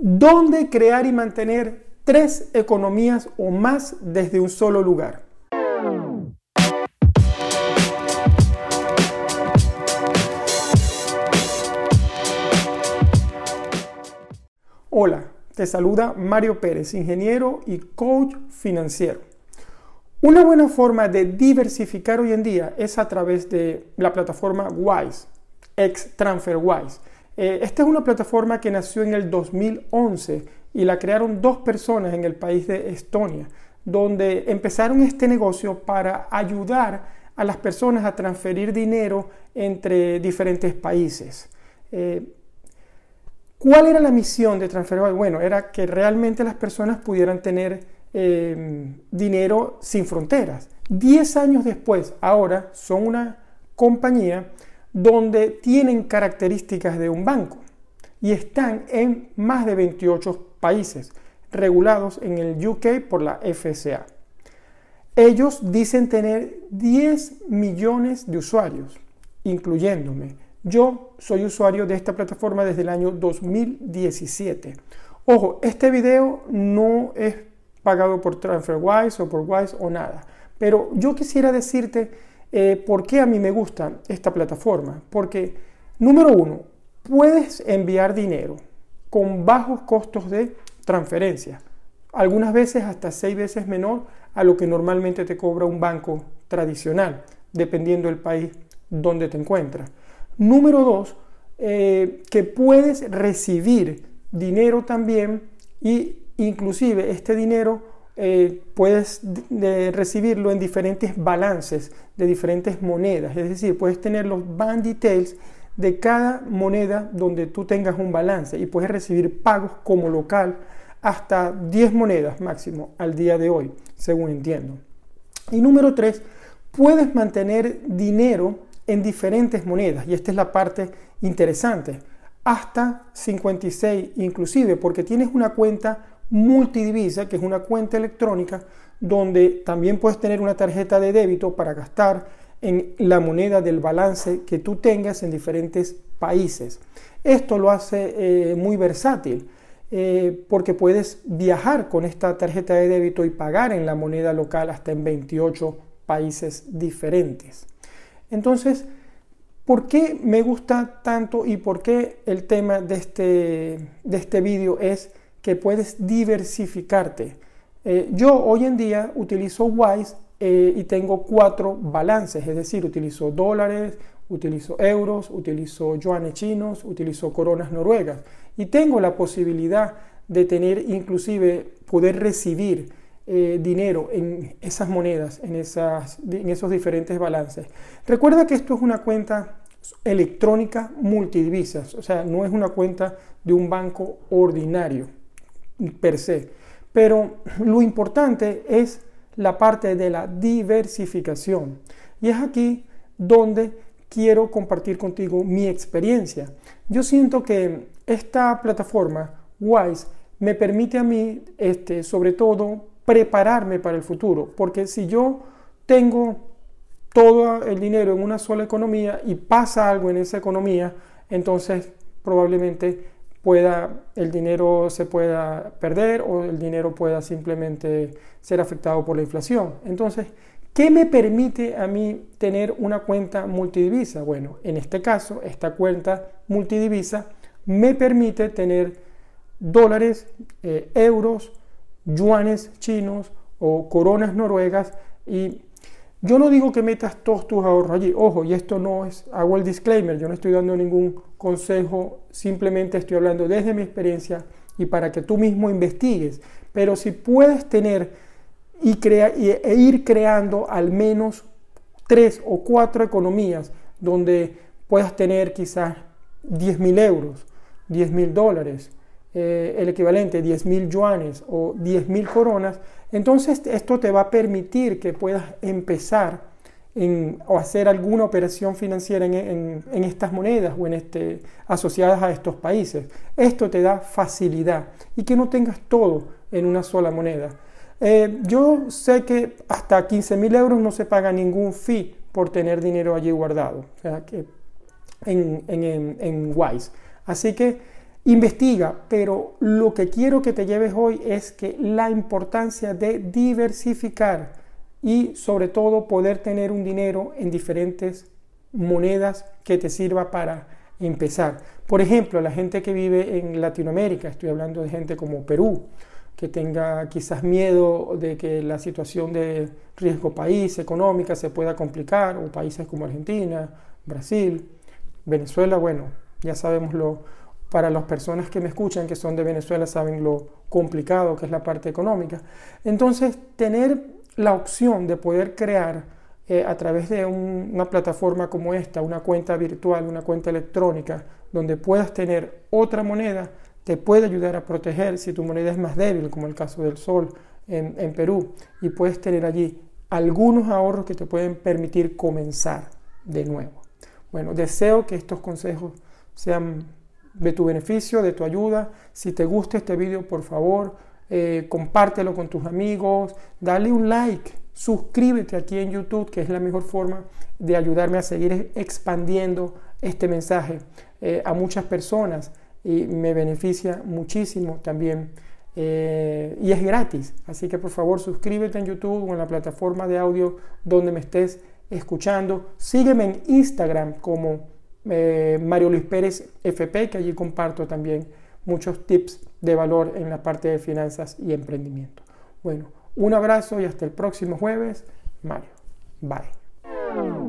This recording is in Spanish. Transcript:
¿Dónde crear y mantener tres economías o más desde un solo lugar? Hola, te saluda Mario Pérez, ingeniero y coach financiero. Una buena forma de diversificar hoy en día es a través de la plataforma Wise, ex TransferWise eh, esta es una plataforma que nació en el 2011 y la crearon dos personas en el país de Estonia, donde empezaron este negocio para ayudar a las personas a transferir dinero entre diferentes países. Eh, ¿Cuál era la misión de TransferWise? Bueno, era que realmente las personas pudieran tener eh, dinero sin fronteras. Diez años después, ahora son una compañía donde tienen características de un banco y están en más de 28 países regulados en el UK por la FCA. Ellos dicen tener 10 millones de usuarios, incluyéndome. Yo soy usuario de esta plataforma desde el año 2017. Ojo, este video no es pagado por TransferWise o por Wise o nada, pero yo quisiera decirte eh, ¿Por qué a mí me gusta esta plataforma? Porque, número uno, puedes enviar dinero con bajos costos de transferencia, algunas veces hasta seis veces menor a lo que normalmente te cobra un banco tradicional, dependiendo del país donde te encuentras. Número dos, eh, que puedes recibir dinero también y inclusive este dinero eh, puedes recibirlo en diferentes balances de diferentes monedas. Es decir, puedes tener los band details de cada moneda donde tú tengas un balance y puedes recibir pagos como local hasta 10 monedas máximo al día de hoy, según entiendo. Y número 3, puedes mantener dinero en diferentes monedas y esta es la parte interesante, hasta 56 inclusive, porque tienes una cuenta multidivisa, que es una cuenta electrónica donde también puedes tener una tarjeta de débito para gastar en la moneda del balance que tú tengas en diferentes países. Esto lo hace eh, muy versátil eh, porque puedes viajar con esta tarjeta de débito y pagar en la moneda local hasta en 28 países diferentes. Entonces, ¿por qué me gusta tanto y por qué el tema de este, de este vídeo es que puedes diversificarte. Eh, yo hoy en día utilizo Wise eh, y tengo cuatro balances, es decir, utilizo dólares, utilizo euros, utilizo yuanes chinos, utilizo coronas noruegas y tengo la posibilidad de tener inclusive poder recibir eh, dinero en esas monedas, en, esas, en esos diferentes balances. Recuerda que esto es una cuenta electrónica multidivisas, o sea, no es una cuenta de un banco ordinario per se. Pero lo importante es la parte de la diversificación. Y es aquí donde quiero compartir contigo mi experiencia. Yo siento que esta plataforma, Wise, me permite a mí, este, sobre todo, prepararme para el futuro. Porque si yo tengo todo el dinero en una sola economía y pasa algo en esa economía, entonces probablemente pueda, el dinero se pueda perder o el dinero pueda simplemente ser afectado por la inflación. Entonces, ¿qué me permite a mí tener una cuenta multidivisa? Bueno, en este caso, esta cuenta multidivisa me permite tener dólares, eh, euros, yuanes chinos o coronas noruegas y yo no digo que metas todos tus ahorros allí, ojo, y esto no es, hago el disclaimer, yo no estoy dando ningún consejo, simplemente estoy hablando desde mi experiencia y para que tú mismo investigues, pero si puedes tener y e ir creando al menos tres o cuatro economías donde puedas tener quizás 10 mil euros, 10 mil dólares, eh, el equivalente 10 mil yuanes o 10 mil coronas, entonces esto te va a permitir que puedas empezar en, o hacer alguna operación financiera en, estas monedas o en este, asociadas a estos países. Esto te da facilidad y que no tengas todo en una sola moneda. Eh, yo sé que hasta 15 mil euros no se paga ningún fee por tener dinero allí guardado, o sea, que en, en, en Wise. Así que Investiga, pero lo que quiero que te lleves hoy es que la importancia de diversificar y sobre todo poder tener un dinero en diferentes monedas que te sirva para empezar. Por ejemplo, la gente que vive en Latinoamérica, estoy hablando de gente como Perú, que tenga quizás miedo de que la situación de riesgo país, económica, se pueda complicar, o países como Argentina, Brasil, Venezuela, bueno, ya sabemos lo, para las personas que me escuchan que son de Venezuela saben lo complicado que es la parte económica. Entonces, tener la opción de poder crear eh, a través de una plataforma como esta, una cuenta virtual, una cuenta electrónica, donde puedas tener otra moneda, te puede ayudar a proteger si tu moneda es más débil, como el caso del sol en, en Perú, y puedes tener allí algunos ahorros que te pueden permitir comenzar de nuevo. Bueno, deseo que estos consejos sean de tu beneficio, de tu ayuda. Si te gusta este video, por favor, eh, compártelo con tus amigos, dale un like, suscríbete aquí en YouTube, que es la mejor forma de ayudarme a seguir expandiendo este mensaje eh, a muchas personas y me beneficia muchísimo también. Eh, y es gratis, así que por favor suscríbete en YouTube o en la plataforma de audio donde me estés escuchando. Sígueme en Instagram como eh, Mario Luis Pérez FP, que allí comparto también muchos tips de valor en la parte de finanzas y emprendimiento. Bueno, un abrazo y hasta el próximo jueves. Mario. Bye.